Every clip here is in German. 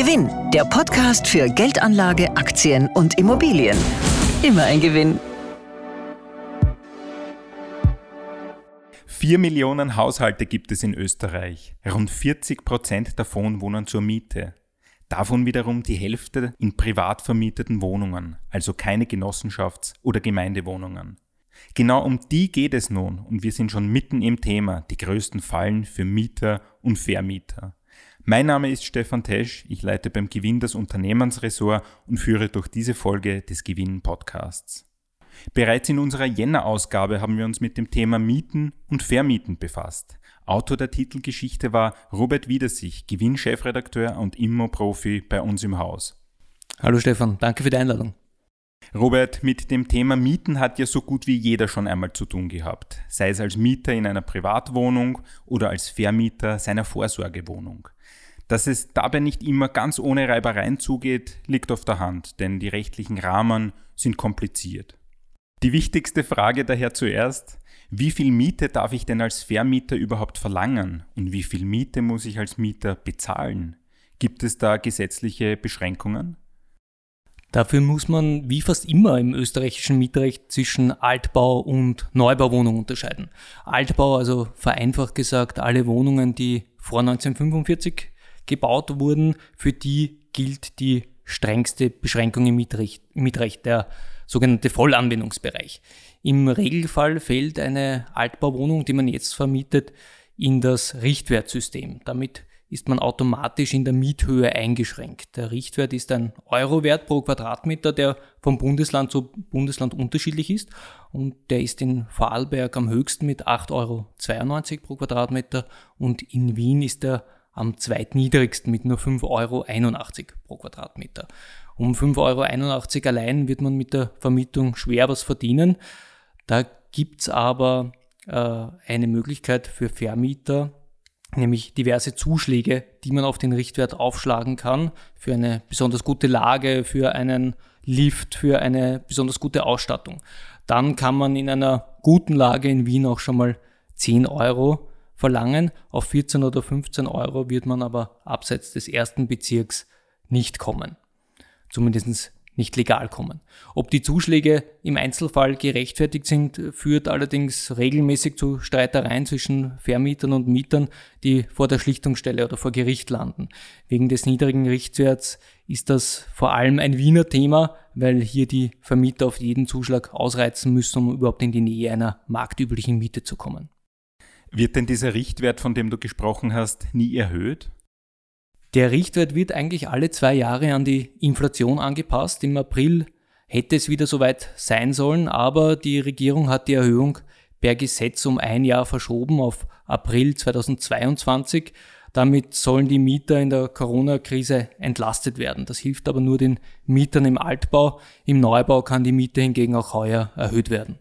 Gewinn, der Podcast für Geldanlage, Aktien und Immobilien. Immer ein Gewinn. Vier Millionen Haushalte gibt es in Österreich. Rund 40 Prozent davon wohnen zur Miete. Davon wiederum die Hälfte in privat vermieteten Wohnungen, also keine Genossenschafts- oder Gemeindewohnungen. Genau um die geht es nun und wir sind schon mitten im Thema, die größten Fallen für Mieter und Vermieter. Mein Name ist Stefan Tesch, ich leite beim Gewinn das Unternehmensressort und führe durch diese Folge des Gewinn Podcasts. Bereits in unserer Jänner-Ausgabe haben wir uns mit dem Thema Mieten und Vermieten befasst. Autor der Titelgeschichte war Robert Wiedersich, Gewinnchefredakteur und Immo-Profi bei uns im Haus. Hallo Stefan, danke für die Einladung. Robert, mit dem Thema Mieten hat ja so gut wie jeder schon einmal zu tun gehabt, sei es als Mieter in einer Privatwohnung oder als Vermieter seiner Vorsorgewohnung. Dass es dabei nicht immer ganz ohne Reibereien zugeht, liegt auf der Hand, denn die rechtlichen Rahmen sind kompliziert. Die wichtigste Frage daher zuerst, wie viel Miete darf ich denn als Vermieter überhaupt verlangen und wie viel Miete muss ich als Mieter bezahlen? Gibt es da gesetzliche Beschränkungen? Dafür muss man wie fast immer im österreichischen Mietrecht zwischen Altbau und Neubauwohnung unterscheiden. Altbau, also vereinfacht gesagt, alle Wohnungen, die vor 1945 gebaut wurden, für die gilt die strengste Beschränkung im Mietrecht, Mietrecht der sogenannte Vollanwendungsbereich. Im Regelfall fällt eine Altbauwohnung, die man jetzt vermietet, in das Richtwertsystem. Damit ist man automatisch in der Miethöhe eingeschränkt. Der Richtwert ist ein Eurowert pro Quadratmeter, der vom Bundesland zu Bundesland unterschiedlich ist. Und der ist in Vorarlberg am höchsten mit 8,92 Euro pro Quadratmeter und in Wien ist er am zweitniedrigsten mit nur 5,81 Euro pro Quadratmeter. Um 5,81 Euro allein wird man mit der Vermietung schwer was verdienen. Da gibt's aber äh, eine Möglichkeit für Vermieter, nämlich diverse Zuschläge, die man auf den Richtwert aufschlagen kann, für eine besonders gute Lage, für einen Lift, für eine besonders gute Ausstattung. Dann kann man in einer guten Lage in Wien auch schon mal 10 Euro verlangen. Auf 14 oder 15 Euro wird man aber abseits des ersten Bezirks nicht kommen. Zumindest nicht legal kommen. Ob die Zuschläge im Einzelfall gerechtfertigt sind, führt allerdings regelmäßig zu Streitereien zwischen Vermietern und Mietern, die vor der Schlichtungsstelle oder vor Gericht landen. Wegen des niedrigen Richtwerts ist das vor allem ein Wiener Thema, weil hier die Vermieter auf jeden Zuschlag ausreizen müssen, um überhaupt in die Nähe einer marktüblichen Miete zu kommen. Wird denn dieser Richtwert, von dem du gesprochen hast, nie erhöht? Der Richtwert wird eigentlich alle zwei Jahre an die Inflation angepasst. Im April hätte es wieder soweit sein sollen, aber die Regierung hat die Erhöhung per Gesetz um ein Jahr verschoben auf April 2022. Damit sollen die Mieter in der Corona-Krise entlastet werden. Das hilft aber nur den Mietern im Altbau. Im Neubau kann die Miete hingegen auch heuer erhöht werden.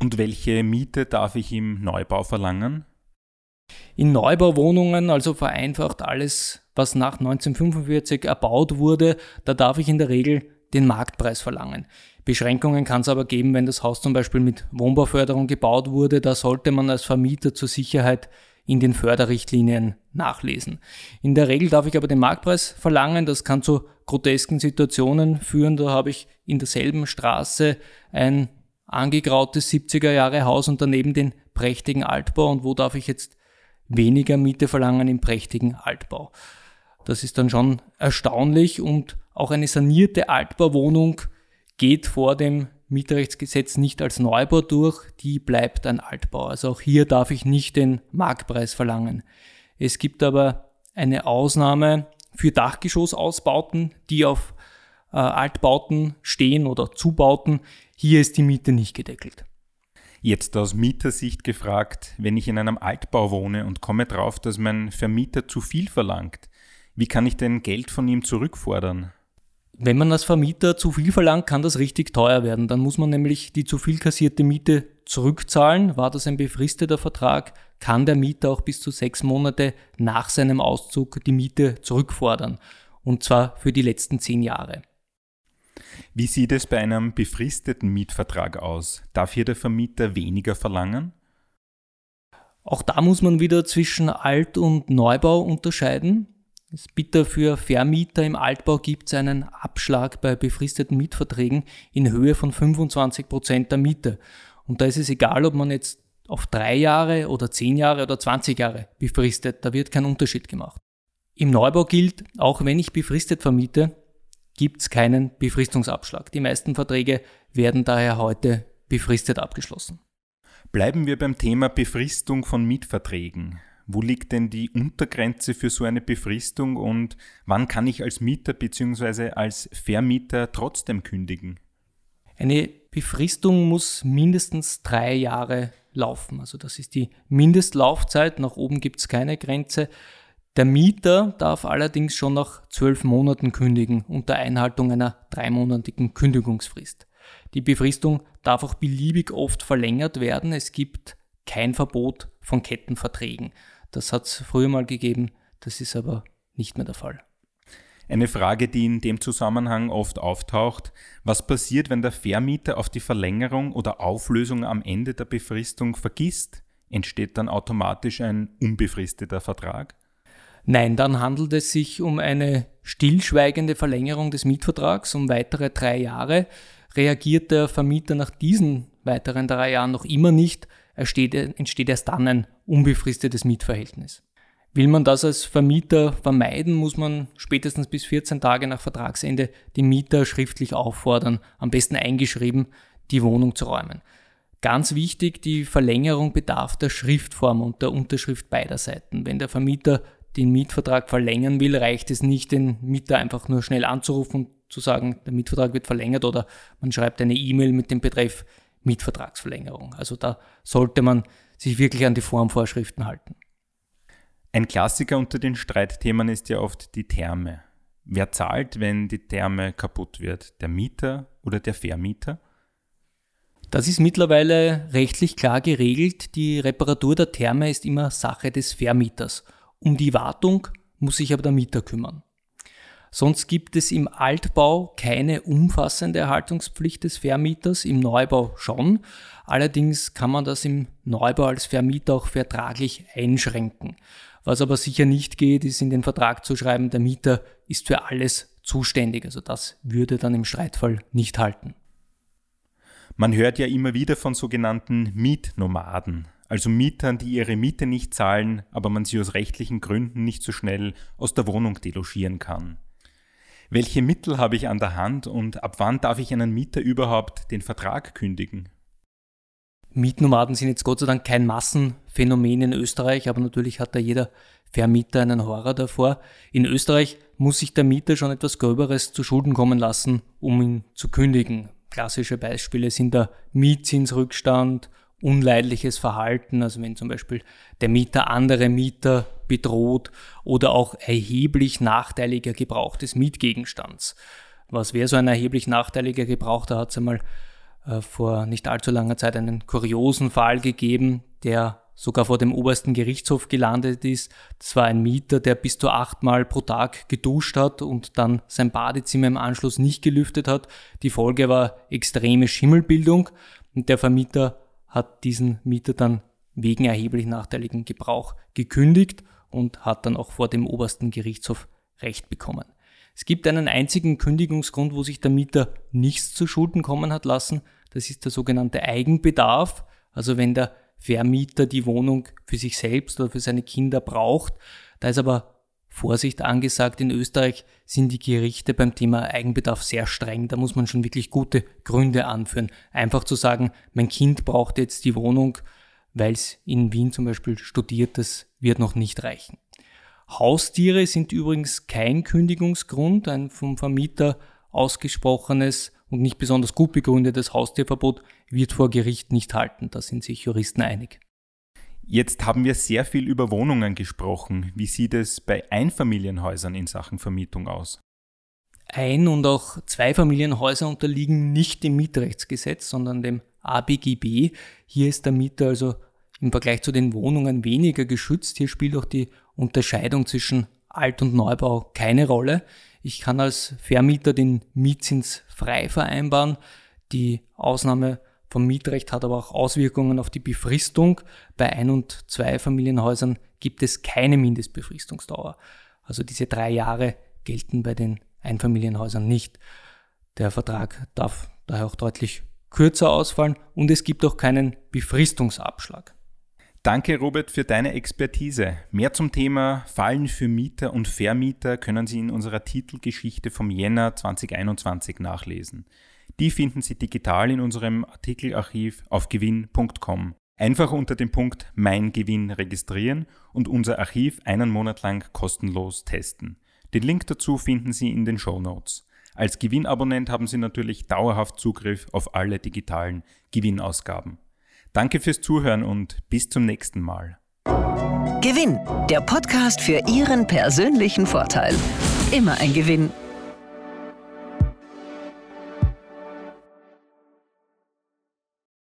Und welche Miete darf ich im Neubau verlangen? In Neubauwohnungen, also vereinfacht alles, was nach 1945 erbaut wurde, da darf ich in der Regel den Marktpreis verlangen. Beschränkungen kann es aber geben, wenn das Haus zum Beispiel mit Wohnbauförderung gebaut wurde. Da sollte man als Vermieter zur Sicherheit in den Förderrichtlinien nachlesen. In der Regel darf ich aber den Marktpreis verlangen. Das kann zu grotesken Situationen führen. Da habe ich in derselben Straße ein angegrautes 70er Jahre Haus und daneben den prächtigen Altbau. Und wo darf ich jetzt weniger Miete verlangen im prächtigen Altbau? Das ist dann schon erstaunlich und auch eine sanierte Altbauwohnung geht vor dem Mietrechtsgesetz nicht als Neubau durch, die bleibt ein Altbau. Also auch hier darf ich nicht den Marktpreis verlangen. Es gibt aber eine Ausnahme für Dachgeschossausbauten, die auf äh, Altbauten stehen oder Zubauten. Hier ist die Miete nicht gedeckelt. Jetzt aus Mietersicht gefragt, wenn ich in einem Altbau wohne und komme drauf, dass mein Vermieter zu viel verlangt, wie kann ich denn Geld von ihm zurückfordern? Wenn man als Vermieter zu viel verlangt, kann das richtig teuer werden. Dann muss man nämlich die zu viel kassierte Miete zurückzahlen. War das ein befristeter Vertrag, kann der Mieter auch bis zu sechs Monate nach seinem Auszug die Miete zurückfordern. Und zwar für die letzten zehn Jahre. Wie sieht es bei einem befristeten Mietvertrag aus? Darf hier der Vermieter weniger verlangen? Auch da muss man wieder zwischen Alt- und Neubau unterscheiden. Bitter für Vermieter im Altbau gibt es einen Abschlag bei befristeten Mietverträgen in Höhe von 25 Prozent der Miete. Und da ist es egal, ob man jetzt auf drei Jahre oder zehn Jahre oder 20 Jahre befristet. Da wird kein Unterschied gemacht. Im Neubau gilt, auch wenn ich befristet vermiete, gibt es keinen Befristungsabschlag. Die meisten Verträge werden daher heute befristet abgeschlossen. Bleiben wir beim Thema Befristung von Mietverträgen. Wo liegt denn die Untergrenze für so eine Befristung und wann kann ich als Mieter bzw. als Vermieter trotzdem kündigen? Eine Befristung muss mindestens drei Jahre laufen. Also das ist die Mindestlaufzeit. Nach oben gibt es keine Grenze. Der Mieter darf allerdings schon nach zwölf Monaten kündigen unter Einhaltung einer dreimonatigen Kündigungsfrist. Die Befristung darf auch beliebig oft verlängert werden. Es gibt kein Verbot von Kettenverträgen. Das hat es früher mal gegeben, das ist aber nicht mehr der Fall. Eine Frage, die in dem Zusammenhang oft auftaucht, was passiert, wenn der Vermieter auf die Verlängerung oder Auflösung am Ende der Befristung vergisst? Entsteht dann automatisch ein unbefristeter Vertrag? Nein, dann handelt es sich um eine stillschweigende Verlängerung des Mietvertrags um weitere drei Jahre. Reagiert der Vermieter nach diesen weiteren drei Jahren noch immer nicht, entsteht erst dann ein unbefristetes Mietverhältnis. Will man das als Vermieter vermeiden, muss man spätestens bis 14 Tage nach Vertragsende die Mieter schriftlich auffordern, am besten eingeschrieben, die Wohnung zu räumen. Ganz wichtig, die Verlängerung bedarf der Schriftform und der Unterschrift beider Seiten. Wenn der Vermieter den Mietvertrag verlängern will, reicht es nicht, den Mieter einfach nur schnell anzurufen und zu sagen, der Mietvertrag wird verlängert oder man schreibt eine E-Mail mit dem Betreff Mietvertragsverlängerung. Also da sollte man sich wirklich an die Formvorschriften halten. Ein Klassiker unter den Streitthemen ist ja oft die Therme. Wer zahlt, wenn die Therme kaputt wird? Der Mieter oder der Vermieter? Das ist mittlerweile rechtlich klar geregelt. Die Reparatur der Therme ist immer Sache des Vermieters. Um die Wartung muss sich aber der Mieter kümmern. Sonst gibt es im Altbau keine umfassende Erhaltungspflicht des Vermieters, im Neubau schon. Allerdings kann man das im Neubau als Vermieter auch vertraglich einschränken. Was aber sicher nicht geht, ist in den Vertrag zu schreiben, der Mieter ist für alles zuständig. Also das würde dann im Streitfall nicht halten. Man hört ja immer wieder von sogenannten Mietnomaden, also Mietern, die ihre Miete nicht zahlen, aber man sie aus rechtlichen Gründen nicht so schnell aus der Wohnung delogieren kann. Welche Mittel habe ich an der Hand und ab wann darf ich einen Mieter überhaupt den Vertrag kündigen? Mietnomaden sind jetzt Gott sei Dank kein Massenphänomen in Österreich, aber natürlich hat da jeder Vermieter einen Horror davor. In Österreich muss sich der Mieter schon etwas Gröberes zu Schulden kommen lassen, um ihn zu kündigen. Klassische Beispiele sind der Mietzinsrückstand, unleidliches Verhalten, also wenn zum Beispiel der Mieter andere Mieter bedroht oder auch erheblich nachteiliger Gebrauch des Mietgegenstands. Was wäre so ein erheblich nachteiliger Gebrauch? Da hat es einmal äh, vor nicht allzu langer Zeit einen kuriosen Fall gegeben, der sogar vor dem obersten Gerichtshof gelandet ist. Das war ein Mieter, der bis zu achtmal pro Tag geduscht hat und dann sein Badezimmer im Anschluss nicht gelüftet hat. Die Folge war extreme Schimmelbildung und der Vermieter hat diesen Mieter dann wegen erheblich nachteiligen Gebrauch gekündigt und hat dann auch vor dem obersten Gerichtshof Recht bekommen. Es gibt einen einzigen Kündigungsgrund, wo sich der Mieter nichts zu Schulden kommen hat lassen. Das ist der sogenannte Eigenbedarf. Also wenn der Vermieter die Wohnung für sich selbst oder für seine Kinder braucht. Da ist aber Vorsicht angesagt. In Österreich sind die Gerichte beim Thema Eigenbedarf sehr streng. Da muss man schon wirklich gute Gründe anführen. Einfach zu sagen, mein Kind braucht jetzt die Wohnung, weil es in Wien zum Beispiel studiert, das wird noch nicht reichen. Haustiere sind übrigens kein Kündigungsgrund. Ein vom Vermieter ausgesprochenes und nicht besonders gut begründetes Haustierverbot wird vor Gericht nicht halten. Da sind sich Juristen einig. Jetzt haben wir sehr viel über Wohnungen gesprochen. Wie sieht es bei Einfamilienhäusern in Sachen Vermietung aus? Ein- und auch Zweifamilienhäuser unterliegen nicht dem Mietrechtsgesetz, sondern dem ABGB. Hier ist der Mieter also im Vergleich zu den Wohnungen weniger geschützt. Hier spielt auch die Unterscheidung zwischen Alt- und Neubau keine Rolle. Ich kann als Vermieter den Mietzins frei vereinbaren. Die Ausnahme vom Mietrecht hat aber auch Auswirkungen auf die Befristung. Bei Ein- und Zweifamilienhäusern gibt es keine Mindestbefristungsdauer. Also diese drei Jahre gelten bei den Einfamilienhäusern nicht. Der Vertrag darf daher auch deutlich kürzer ausfallen und es gibt auch keinen Befristungsabschlag. Danke, Robert, für deine Expertise. Mehr zum Thema Fallen für Mieter und Vermieter können Sie in unserer Titelgeschichte vom Jänner 2021 nachlesen. Die finden Sie digital in unserem Artikelarchiv auf gewinn.com. Einfach unter dem Punkt Mein Gewinn registrieren und unser Archiv einen Monat lang kostenlos testen. Den Link dazu finden Sie in den Show Notes. Als Gewinnabonnent haben Sie natürlich dauerhaft Zugriff auf alle digitalen Gewinnausgaben. Danke fürs Zuhören und bis zum nächsten Mal. Gewinn, der Podcast für Ihren persönlichen Vorteil. Immer ein Gewinn.